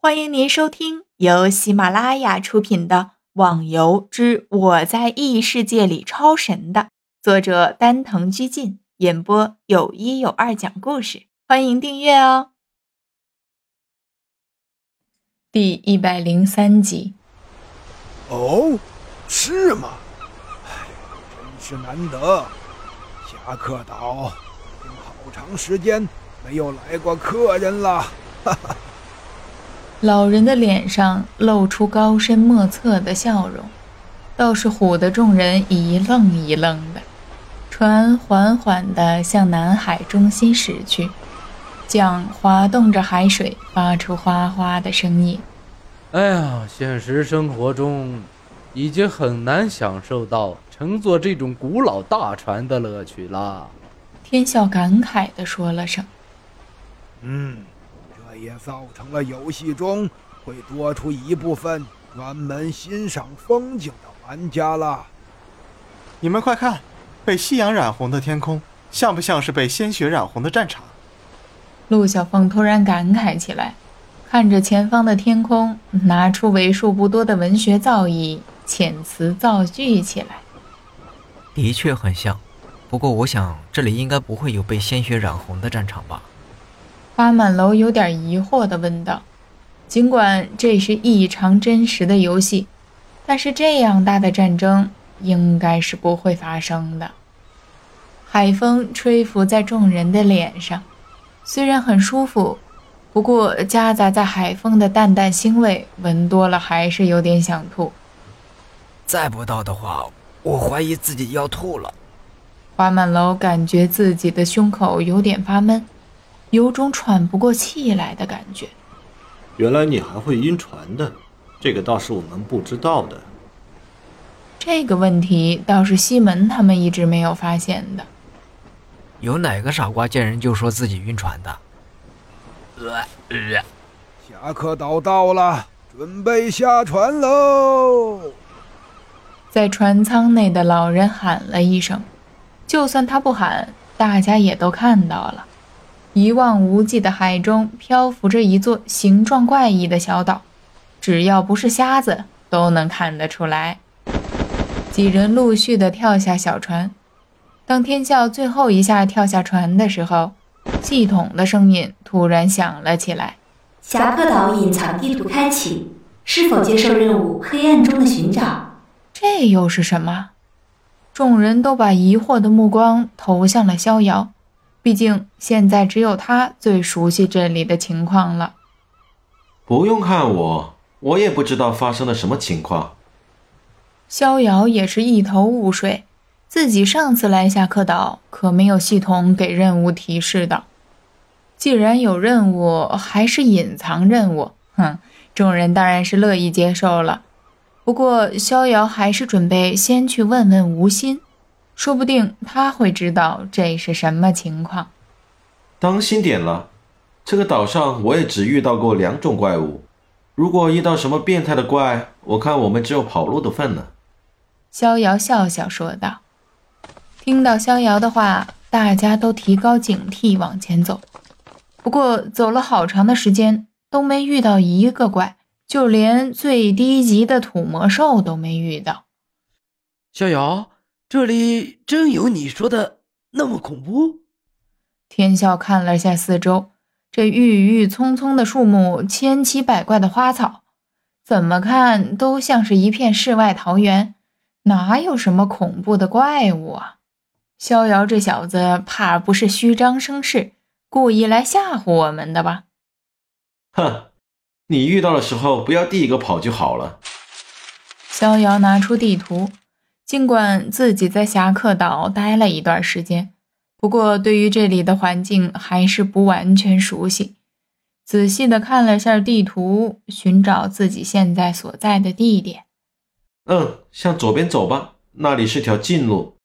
欢迎您收听由喜马拉雅出品的《网游之我在异世界里超神》的作者丹藤居进演播，有一有二讲故事。欢迎订阅哦。第一百零三集。哦，是吗？哎，真是难得。侠客岛已经好长时间没有来过客人了。哈哈。老人的脸上露出高深莫测的笑容，倒是唬得众人一愣一愣的。船缓缓地向南海中心驶去，桨滑动着海水，发出哗哗的声音。哎呀，现实生活中已经很难享受到乘坐这种古老大船的乐趣了。天笑感慨地说了声：“嗯。”也造成了游戏中会多出一部分专门欣赏风景的玩家了。你们快看，被夕阳染红的天空，像不像是被鲜血染红的战场？陆小凤突然感慨起来，看着前方的天空，拿出为数不多的文学造诣，遣词造句起来。的确很像，不过我想这里应该不会有被鲜血染红的战场吧。花满楼有点疑惑地问道：“尽管这是异常真实的游戏，但是这样大的战争应该是不会发生的。”海风吹拂在众人的脸上，虽然很舒服，不过夹杂在海风的淡淡腥味，闻多了还是有点想吐。再不到的话，我怀疑自己要吐了。花满楼感觉自己的胸口有点发闷。有种喘不过气来的感觉。原来你还会晕船的，这个倒是我们不知道的。这个问题倒是西门他们一直没有发现的。有哪个傻瓜见人就说自己晕船的？呃侠客岛到了，准备下船喽！在船舱内的老人喊了一声，就算他不喊，大家也都看到了。一望无际的海中漂浮着一座形状怪异的小岛，只要不是瞎子都能看得出来。几人陆续的跳下小船，当天笑最后一下跳下船的时候，系统的声音突然响了起来：“侠客岛隐藏地图开启，是否接受任务？黑暗中的寻找。”这又是什么？众人都把疑惑的目光投向了逍遥。毕竟现在只有他最熟悉这里的情况了。不用看我，我也不知道发生了什么情况。逍遥也是一头雾水，自己上次来下课岛可没有系统给任务提示的。既然有任务，还是隐藏任务，哼，众人当然是乐意接受了。不过逍遥还是准备先去问问吴心。说不定他会知道这是什么情况。当心点了，这个岛上我也只遇到过两种怪物。如果遇到什么变态的怪，我看我们只有跑路的份了。逍遥笑笑说道。听到逍遥的话，大家都提高警惕往前走。不过走了好长的时间，都没遇到一个怪，就连最低级的土魔兽都没遇到。逍遥。这里真有你说的那么恐怖？天笑看了下四周，这郁郁葱葱的树木，千奇百怪的花草，怎么看都像是一片世外桃源，哪有什么恐怖的怪物啊？逍遥这小子怕不是虚张声势，故意来吓唬我们的吧？哼，你遇到的时候不要第一个跑就好了。逍遥拿出地图。尽管自己在侠客岛待了一段时间，不过对于这里的环境还是不完全熟悉。仔细的看了下地图，寻找自己现在所在的地点。嗯，向左边走吧，那里是条近路。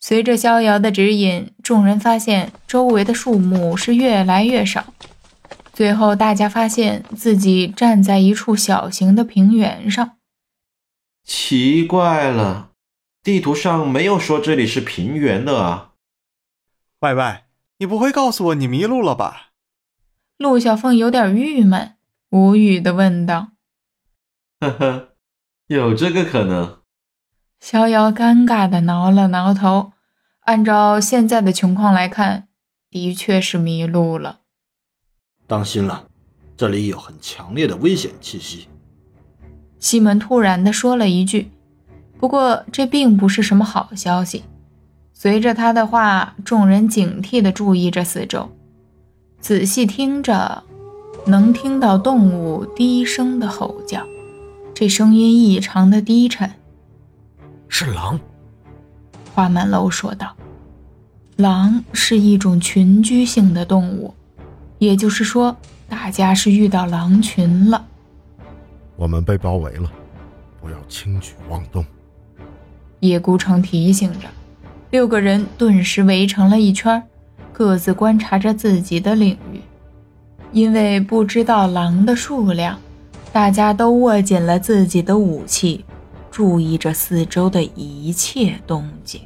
随着逍遥的指引，众人发现周围的树木是越来越少。最后，大家发现自己站在一处小型的平原上。奇怪了，地图上没有说这里是平原的啊！喂喂，你不会告诉我你迷路了吧？陆小凤有点郁闷，无语的问道。呵呵，有这个可能。逍遥尴尬的挠了挠头，按照现在的情况来看，的确是迷路了。当心了，这里有很强烈的危险气息。西门突然的说了一句，不过这并不是什么好消息。随着他的话，众人警惕地注意着四周，仔细听着，能听到动物低声的吼叫，这声音异常的低沉。是狼，花满楼说道：“狼是一种群居性的动物，也就是说，大家是遇到狼群了。我们被包围了，不要轻举妄动。”叶孤城提醒着。六个人顿时围成了一圈，各自观察着自己的领域。因为不知道狼的数量，大家都握紧了自己的武器，注意着四周的一切动静。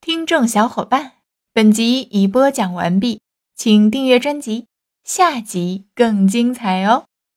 听众小伙伴，本集已播讲完毕，请订阅专辑，下集更精彩哦。